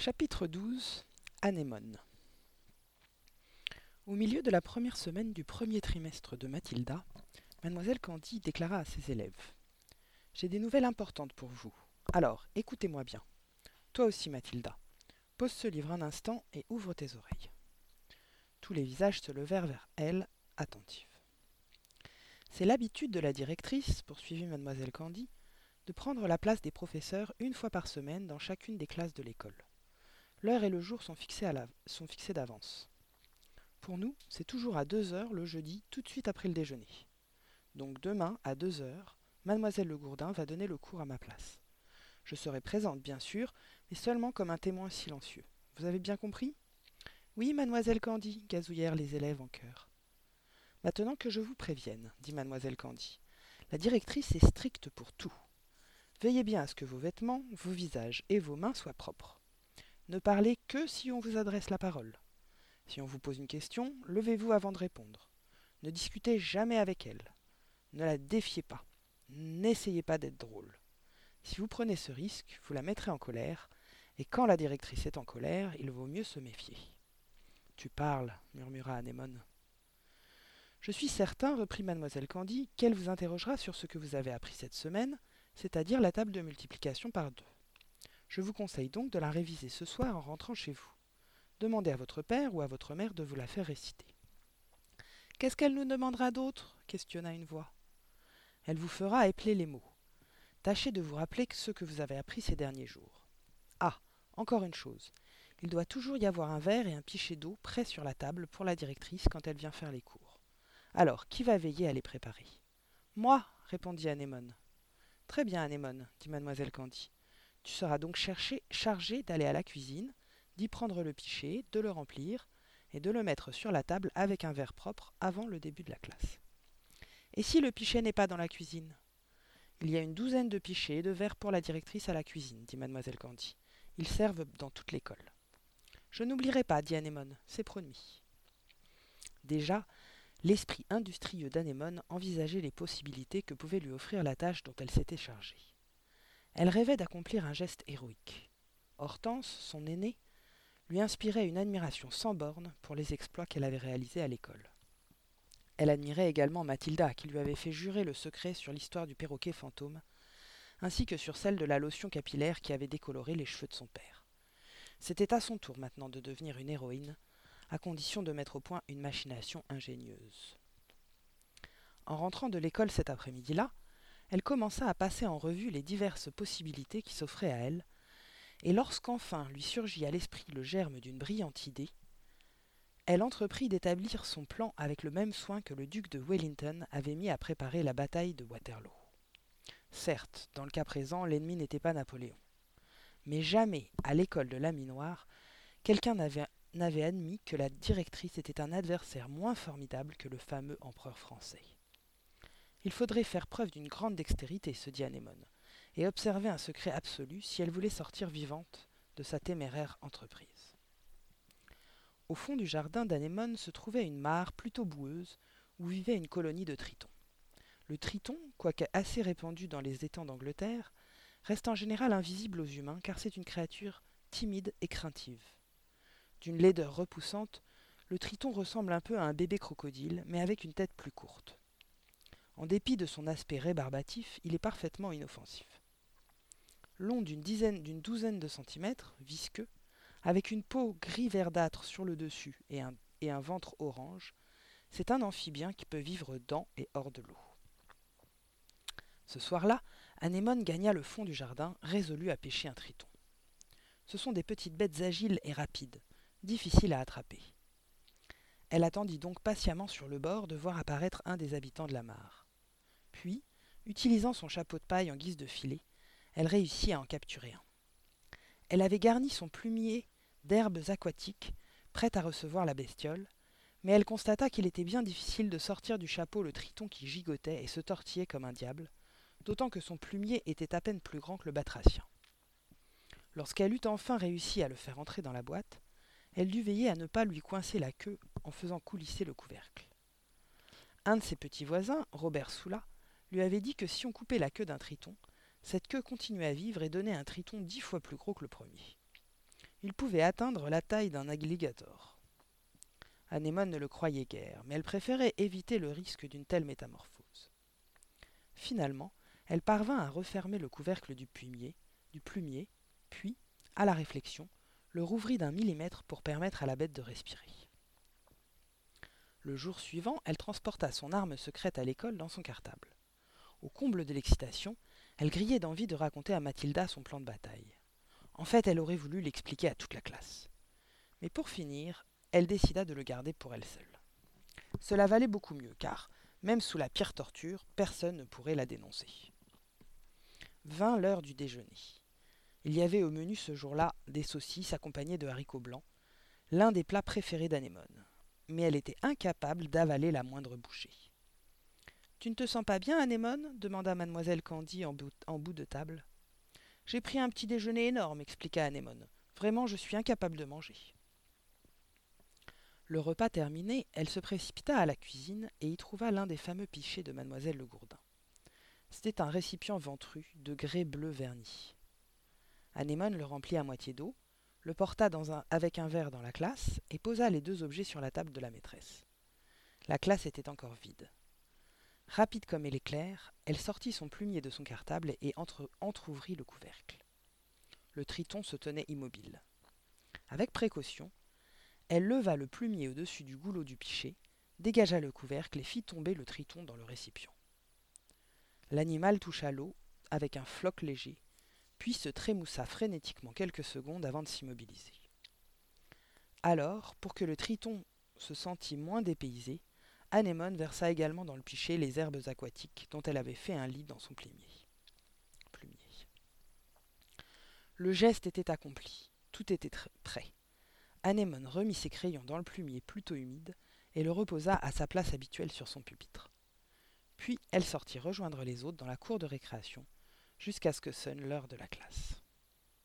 Chapitre 12 Anémone Au milieu de la première semaine du premier trimestre de Mathilda, mademoiselle Candy déclara à ses élèves J'ai des nouvelles importantes pour vous. Alors, écoutez-moi bien. Toi aussi, Mathilda. Pose ce livre un instant et ouvre tes oreilles. Tous les visages se levèrent vers elle, attentifs. C'est l'habitude de la directrice, poursuivit mademoiselle Candy, de prendre la place des professeurs une fois par semaine dans chacune des classes de l'école. L'heure et le jour sont fixés, d'avance. Pour nous, c'est toujours à deux heures le jeudi, tout de suite après le déjeuner. Donc demain, à deux heures, mademoiselle Le Gourdin va donner le cours à ma place. Je serai présente, bien sûr, mais seulement comme un témoin silencieux. Vous avez bien compris? Oui, mademoiselle Candy, gazouillèrent les élèves en chœur. Maintenant que je vous prévienne, dit mademoiselle Candy, la directrice est stricte pour tout. Veillez bien à ce que vos vêtements, vos visages et vos mains soient propres. Ne parlez que si on vous adresse la parole. Si on vous pose une question, levez-vous avant de répondre. Ne discutez jamais avec elle. Ne la défiez pas. N'essayez pas d'être drôle. Si vous prenez ce risque, vous la mettrez en colère, et quand la directrice est en colère, il vaut mieux se méfier. Tu parles, murmura Anémone. Je suis certain, reprit mademoiselle Candy, qu'elle vous interrogera sur ce que vous avez appris cette semaine, c'est-à-dire la table de multiplication par deux. Je vous conseille donc de la réviser ce soir en rentrant chez vous. Demandez à votre père ou à votre mère de vous la faire réciter. Qu'est-ce qu'elle nous demandera d'autre? questionna une voix. Elle vous fera épeler les mots. Tâchez de vous rappeler ce que vous avez appris ces derniers jours. Ah, encore une chose. Il doit toujours y avoir un verre et un pichet d'eau prêts sur la table pour la directrice quand elle vient faire les cours. Alors, qui va veiller à les préparer? Moi, répondit Anémone. Très bien, Anémone, dit mademoiselle Candy. Tu seras donc cherché, chargé d'aller à la cuisine, d'y prendre le pichet, de le remplir, et de le mettre sur la table avec un verre propre avant le début de la classe. Et si le pichet n'est pas dans la cuisine? Il y a une douzaine de pichets et de verres pour la directrice à la cuisine, dit mademoiselle Candy. Ils servent dans toute l'école. Je n'oublierai pas, dit Anémone, c'est promis. Déjà, l'esprit industrieux d'Anémone envisageait les possibilités que pouvait lui offrir la tâche dont elle s'était chargée. Elle rêvait d'accomplir un geste héroïque. Hortense, son aînée, lui inspirait une admiration sans borne pour les exploits qu'elle avait réalisés à l'école. Elle admirait également Mathilda, qui lui avait fait jurer le secret sur l'histoire du perroquet fantôme, ainsi que sur celle de la lotion capillaire qui avait décoloré les cheveux de son père. C'était à son tour maintenant de devenir une héroïne, à condition de mettre au point une machination ingénieuse. En rentrant de l'école cet après-midi-là, elle commença à passer en revue les diverses possibilités qui s'offraient à elle, et lorsqu'enfin lui surgit à l'esprit le germe d'une brillante idée, elle entreprit d'établir son plan avec le même soin que le duc de Wellington avait mis à préparer la bataille de Waterloo. Certes, dans le cas présent, l'ennemi n'était pas Napoléon. Mais jamais, à l'école de la minoire, quelqu'un n'avait admis que la directrice était un adversaire moins formidable que le fameux empereur français. Il faudrait faire preuve d'une grande dextérité, se dit Anémone, et observer un secret absolu si elle voulait sortir vivante de sa téméraire entreprise. Au fond du jardin d'Anémone se trouvait une mare plutôt boueuse où vivait une colonie de tritons. Le triton, quoique assez répandu dans les étangs d'Angleterre, reste en général invisible aux humains car c'est une créature timide et craintive. D'une laideur repoussante, le triton ressemble un peu à un bébé crocodile, mais avec une tête plus courte. En dépit de son aspect rébarbatif, il est parfaitement inoffensif. Long d'une dizaine, d'une douzaine de centimètres, visqueux, avec une peau gris verdâtre sur le dessus et un, et un ventre orange, c'est un amphibien qui peut vivre dans et hors de l'eau. Ce soir-là, Anémone gagna le fond du jardin, résolu à pêcher un triton. Ce sont des petites bêtes agiles et rapides, difficiles à attraper. Elle attendit donc patiemment sur le bord de voir apparaître un des habitants de la mare. Puis, utilisant son chapeau de paille en guise de filet, elle réussit à en capturer un. Elle avait garni son plumier d'herbes aquatiques, prête à recevoir la bestiole, mais elle constata qu'il était bien difficile de sortir du chapeau le triton qui gigotait et se tortillait comme un diable, d'autant que son plumier était à peine plus grand que le batracien. Lorsqu'elle eut enfin réussi à le faire entrer dans la boîte, elle dut veiller à ne pas lui coincer la queue en faisant coulisser le couvercle. Un de ses petits voisins, Robert Soula, lui avait dit que si on coupait la queue d'un triton, cette queue continuait à vivre et donnait un triton dix fois plus gros que le premier. Il pouvait atteindre la taille d'un alligator. Anémone ne le croyait guère, mais elle préférait éviter le risque d'une telle métamorphose. Finalement, elle parvint à refermer le couvercle du plumier, du plumier, puis, à la réflexion, le rouvrit d'un millimètre pour permettre à la bête de respirer. Le jour suivant, elle transporta son arme secrète à l'école dans son cartable. Au comble de l'excitation, elle grillait d'envie de raconter à Mathilda son plan de bataille. En fait, elle aurait voulu l'expliquer à toute la classe. Mais pour finir, elle décida de le garder pour elle seule. Cela valait beaucoup mieux, car, même sous la pire torture, personne ne pourrait la dénoncer. Vint l'heure du déjeuner. Il y avait au menu ce jour-là des saucisses accompagnées de haricots blancs, l'un des plats préférés d'Anémone. Mais elle était incapable d'avaler la moindre bouchée. Tu ne te sens pas bien, Anémone? demanda mademoiselle Candy en bout, de table. J'ai pris un petit déjeuner énorme, expliqua Anémone. Vraiment, je suis incapable de manger. Le repas terminé, elle se précipita à la cuisine et y trouva l'un des fameux pichets de mademoiselle Le Gourdin. C'était un récipient ventru de grès bleu verni. Anémone le remplit à moitié d'eau, le porta avec un verre dans la classe et posa les deux objets sur la table de la maîtresse. La classe était encore vide. Rapide comme l'éclair, elle sortit son plumier de son cartable et entre, entr'ouvrit le couvercle. Le triton se tenait immobile. Avec précaution, elle leva le plumier au-dessus du goulot du pichet, dégagea le couvercle et fit tomber le triton dans le récipient. L'animal toucha l'eau avec un floc léger puis se trémoussa frénétiquement quelques secondes avant de s'immobiliser. Alors, pour que le triton se sentît moins dépaysé, Anémone versa également dans le pichet les herbes aquatiques dont elle avait fait un lit dans son plumier. Le geste était accompli, tout était prêt. Anémone remit ses crayons dans le plumier plutôt humide et le reposa à sa place habituelle sur son pupitre. Puis elle sortit rejoindre les autres dans la cour de récréation, jusqu'à ce que sonne l'heure de la classe.